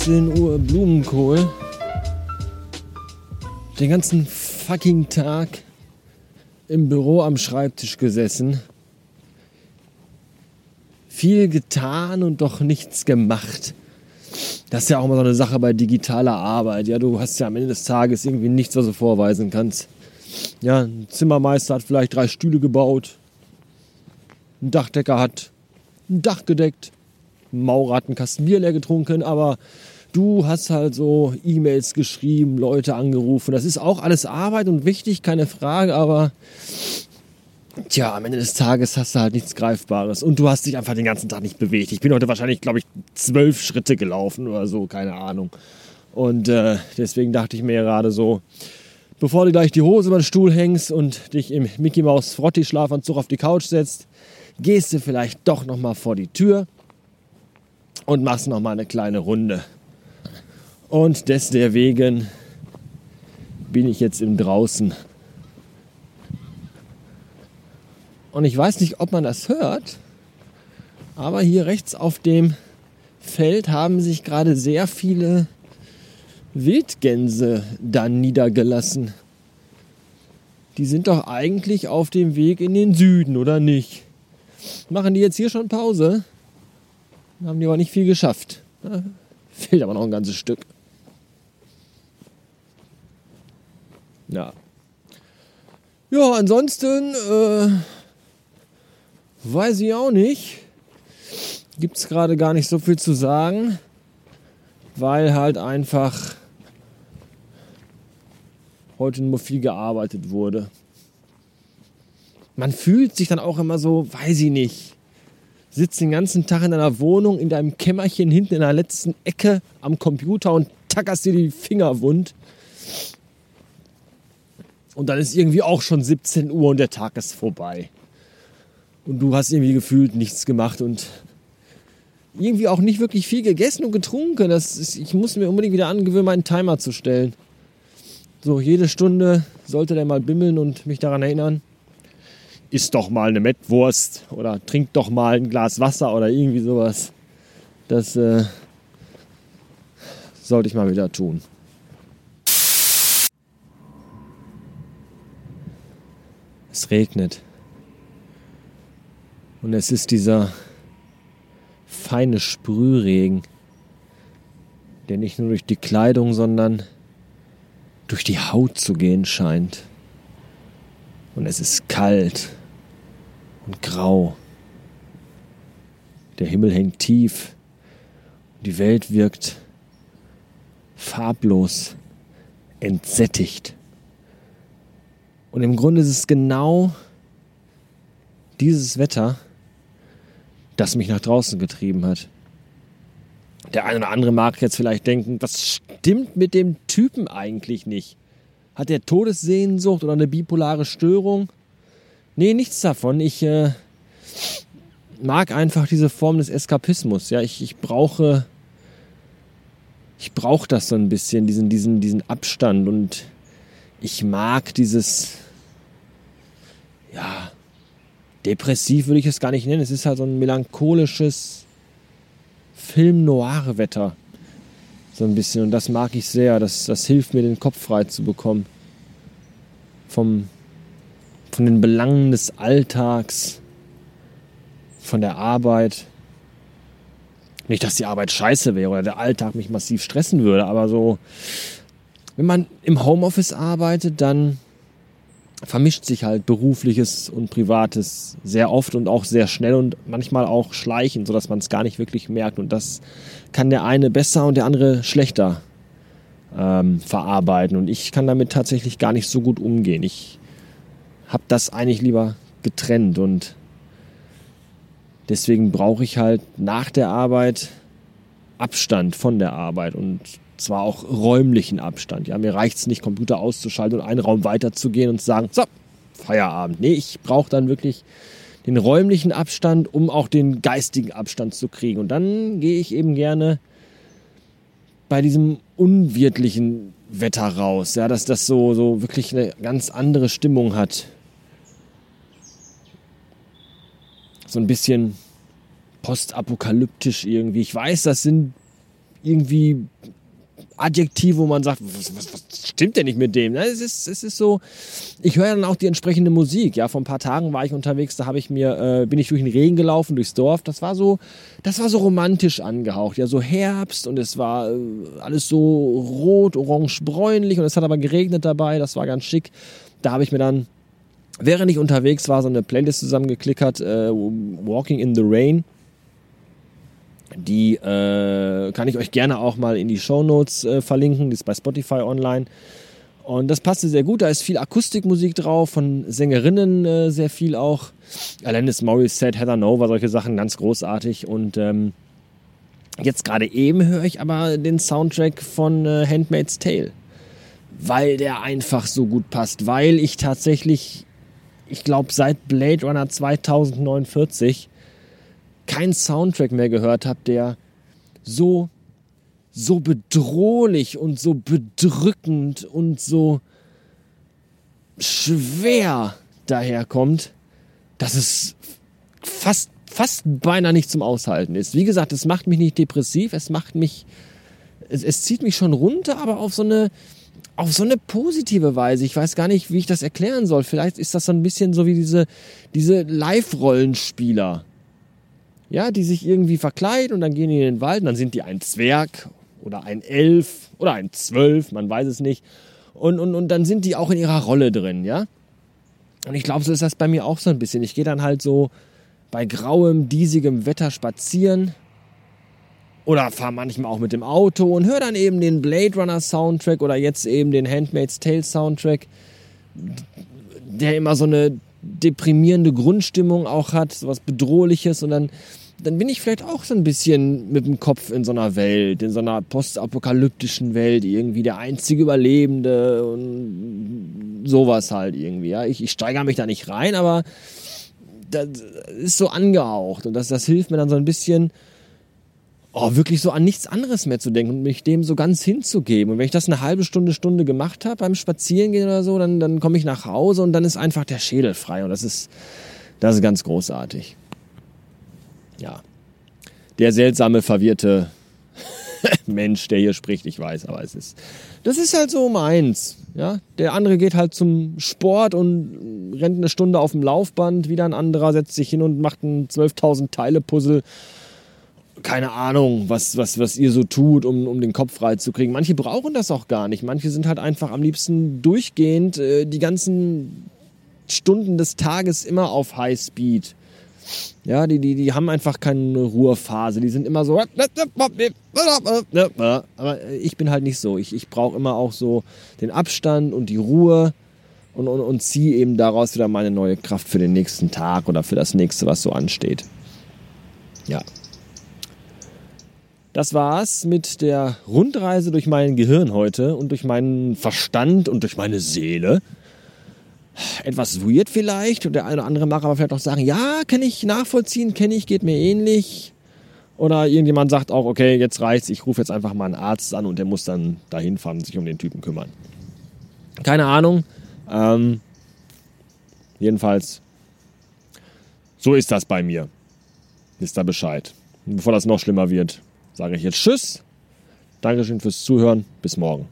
17 Uhr Blumenkohl. Den ganzen fucking Tag im Büro am Schreibtisch gesessen. Viel getan und doch nichts gemacht. Das ist ja auch immer so eine Sache bei digitaler Arbeit. Ja, du hast ja am Ende des Tages irgendwie nichts, was du vorweisen kannst. Ja, ein Zimmermeister hat vielleicht drei Stühle gebaut. Ein Dachdecker hat ein Dach gedeckt. Maurer hat einen Kasten Bier leer getrunken, aber du hast halt so E-Mails geschrieben, Leute angerufen. Das ist auch alles Arbeit und wichtig, keine Frage, aber Tja, am Ende des Tages hast du halt nichts Greifbares und du hast dich einfach den ganzen Tag nicht bewegt. Ich bin heute wahrscheinlich, glaube ich, zwölf Schritte gelaufen oder so, keine Ahnung. Und äh, deswegen dachte ich mir gerade so, bevor du gleich die Hose über den Stuhl hängst und dich im Mickey Maus Frotti Schlafanzug auf die Couch setzt, gehst du vielleicht doch noch mal vor die Tür und machst noch mal eine kleine Runde. Und deswegen bin ich jetzt im Draußen Und ich weiß nicht, ob man das hört, aber hier rechts auf dem Feld haben sich gerade sehr viele Wildgänse dann niedergelassen. Die sind doch eigentlich auf dem Weg in den Süden, oder nicht? Machen die jetzt hier schon Pause? Haben die aber nicht viel geschafft. Da fehlt aber noch ein ganzes Stück. Ja. Ja, ansonsten äh, Weiß ich auch nicht. Gibt es gerade gar nicht so viel zu sagen, weil halt einfach heute nur viel gearbeitet wurde. Man fühlt sich dann auch immer so, weiß ich nicht, sitzt den ganzen Tag in deiner Wohnung, in deinem Kämmerchen hinten in der letzten Ecke am Computer und tackerst dir die Finger wund. Und dann ist irgendwie auch schon 17 Uhr und der Tag ist vorbei und du hast irgendwie gefühlt nichts gemacht und irgendwie auch nicht wirklich viel gegessen und getrunken. Das ist, ich muss mir unbedingt wieder angewöhnen, meinen Timer zu stellen. So, jede Stunde sollte der mal bimmeln und mich daran erinnern, isst doch mal eine Mettwurst oder trink doch mal ein Glas Wasser oder irgendwie sowas. Das äh, sollte ich mal wieder tun. Es regnet. Und es ist dieser feine Sprühregen, der nicht nur durch die Kleidung, sondern durch die Haut zu gehen scheint. Und es ist kalt und grau. Der Himmel hängt tief. Die Welt wirkt farblos, entsättigt. Und im Grunde ist es genau dieses Wetter, das mich nach draußen getrieben hat. Der eine oder andere mag jetzt vielleicht denken, was stimmt mit dem Typen eigentlich nicht? Hat er Todessehnsucht oder eine bipolare Störung? Nee, nichts davon. Ich äh, mag einfach diese Form des Eskapismus. Ja, ich, ich brauche, ich brauche das so ein bisschen, diesen, diesen, diesen Abstand und ich mag dieses, ja, depressiv würde ich es gar nicht nennen. Es ist halt so ein melancholisches Film-Noir-Wetter. So ein bisschen. Und das mag ich sehr. Das, das hilft mir, den Kopf frei zu bekommen. Vom, von den Belangen des Alltags, von der Arbeit. Nicht, dass die Arbeit scheiße wäre oder der Alltag mich massiv stressen würde, aber so, wenn man im Homeoffice arbeitet, dann vermischt sich halt berufliches und privates sehr oft und auch sehr schnell und manchmal auch schleichend, sodass man es gar nicht wirklich merkt. Und das kann der eine besser und der andere schlechter ähm, verarbeiten. Und ich kann damit tatsächlich gar nicht so gut umgehen. Ich habe das eigentlich lieber getrennt und deswegen brauche ich halt nach der Arbeit Abstand von der Arbeit und zwar auch räumlichen Abstand. Ja, mir reicht es nicht, Computer auszuschalten und einen Raum weiterzugehen und zu sagen, so, Feierabend. Nee, ich brauche dann wirklich den räumlichen Abstand, um auch den geistigen Abstand zu kriegen. Und dann gehe ich eben gerne bei diesem unwirtlichen Wetter raus, ja, dass das so, so wirklich eine ganz andere Stimmung hat. So ein bisschen postapokalyptisch irgendwie. Ich weiß, das sind irgendwie Adjektive, wo man sagt, was, was, was stimmt denn nicht mit dem? Es ist, es ist so, ich höre dann auch die entsprechende Musik. Ja, vor ein paar Tagen war ich unterwegs, da habe ich mir, äh, bin ich durch den Regen gelaufen, durchs Dorf. Das war so, das war so romantisch angehaucht. Ja, so Herbst und es war äh, alles so rot, orange, bräunlich und es hat aber geregnet dabei. Das war ganz schick. Da habe ich mir dann, während ich unterwegs war, so eine Playlist zusammengeklickert, äh, Walking in the Rain. Die äh, kann ich euch gerne auch mal in die Show Notes äh, verlinken. Die ist bei Spotify online. Und das passte sehr gut. Da ist viel Akustikmusik drauf, von Sängerinnen äh, sehr viel auch. Alanis Morissette, Heather Nova, solche Sachen, ganz großartig. Und ähm, jetzt gerade eben höre ich aber den Soundtrack von äh, Handmaid's Tale. Weil der einfach so gut passt. Weil ich tatsächlich, ich glaube, seit Blade Runner 2049 keinen Soundtrack mehr gehört habe, der so, so bedrohlich und so bedrückend und so schwer daherkommt, dass es fast, fast beinahe nicht zum Aushalten ist. Wie gesagt, es macht mich nicht depressiv, es macht mich, es, es zieht mich schon runter, aber auf so eine, auf so eine positive Weise. Ich weiß gar nicht, wie ich das erklären soll. Vielleicht ist das so ein bisschen so wie diese, diese Live-Rollenspieler ja, die sich irgendwie verkleiden und dann gehen die in den Wald und dann sind die ein Zwerg oder ein Elf oder ein Zwölf, man weiß es nicht. Und, und, und dann sind die auch in ihrer Rolle drin, ja. Und ich glaube, so ist das bei mir auch so ein bisschen. Ich gehe dann halt so bei grauem, diesigem Wetter spazieren oder fahre manchmal auch mit dem Auto und höre dann eben den Blade Runner Soundtrack oder jetzt eben den Handmaid's Tale Soundtrack, der immer so eine deprimierende Grundstimmung auch hat, so was Bedrohliches und dann dann bin ich vielleicht auch so ein bisschen mit dem Kopf in so einer Welt, in so einer postapokalyptischen Welt, irgendwie der einzige Überlebende und sowas halt irgendwie. Ja. Ich, ich steigere mich da nicht rein, aber das ist so angehaucht und das, das hilft mir dann so ein bisschen, oh, wirklich so an nichts anderes mehr zu denken und mich dem so ganz hinzugeben. Und wenn ich das eine halbe Stunde, Stunde gemacht habe beim Spazierengehen oder so, dann, dann komme ich nach Hause und dann ist einfach der Schädel frei und das ist, das ist ganz großartig ja, der seltsame, verwirrte Mensch, der hier spricht, ich weiß, aber es ist, das ist halt so meins. Ja, der andere geht halt zum Sport und rennt eine Stunde auf dem Laufband, wieder ein anderer setzt sich hin und macht ein 12.000 Teile Puzzle. Keine Ahnung, was, was, was ihr so tut, um, um den Kopf frei zu kriegen. Manche brauchen das auch gar nicht. Manche sind halt einfach am liebsten durchgehend äh, die ganzen Stunden des Tages immer auf High Speed ja, die, die, die haben einfach keine Ruhephase. Die sind immer so. Aber ich bin halt nicht so. Ich, ich brauche immer auch so den Abstand und die Ruhe und, und, und ziehe eben daraus wieder meine neue Kraft für den nächsten Tag oder für das nächste, was so ansteht. Ja. Das war's mit der Rundreise durch mein Gehirn heute und durch meinen Verstand und durch meine Seele etwas weird vielleicht und der eine oder andere mag aber vielleicht auch sagen, ja, kann ich nachvollziehen, kenne ich, geht mir ähnlich. Oder irgendjemand sagt auch, okay, jetzt reicht's, ich rufe jetzt einfach mal einen Arzt an und der muss dann dahin fahren und sich um den Typen kümmern. Keine Ahnung. Ähm, jedenfalls, so ist das bei mir. Wisst da Bescheid. Bevor das noch schlimmer wird, sage ich jetzt Tschüss. Dankeschön fürs Zuhören. Bis morgen.